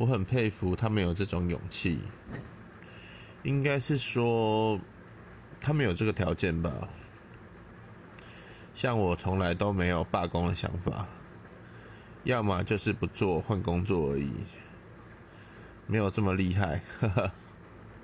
我很佩服他们有这种勇气。应该是说他们有这个条件吧。像我从来都没有罢工的想法要么就是不做换工作而已没有这么厉害哈哈。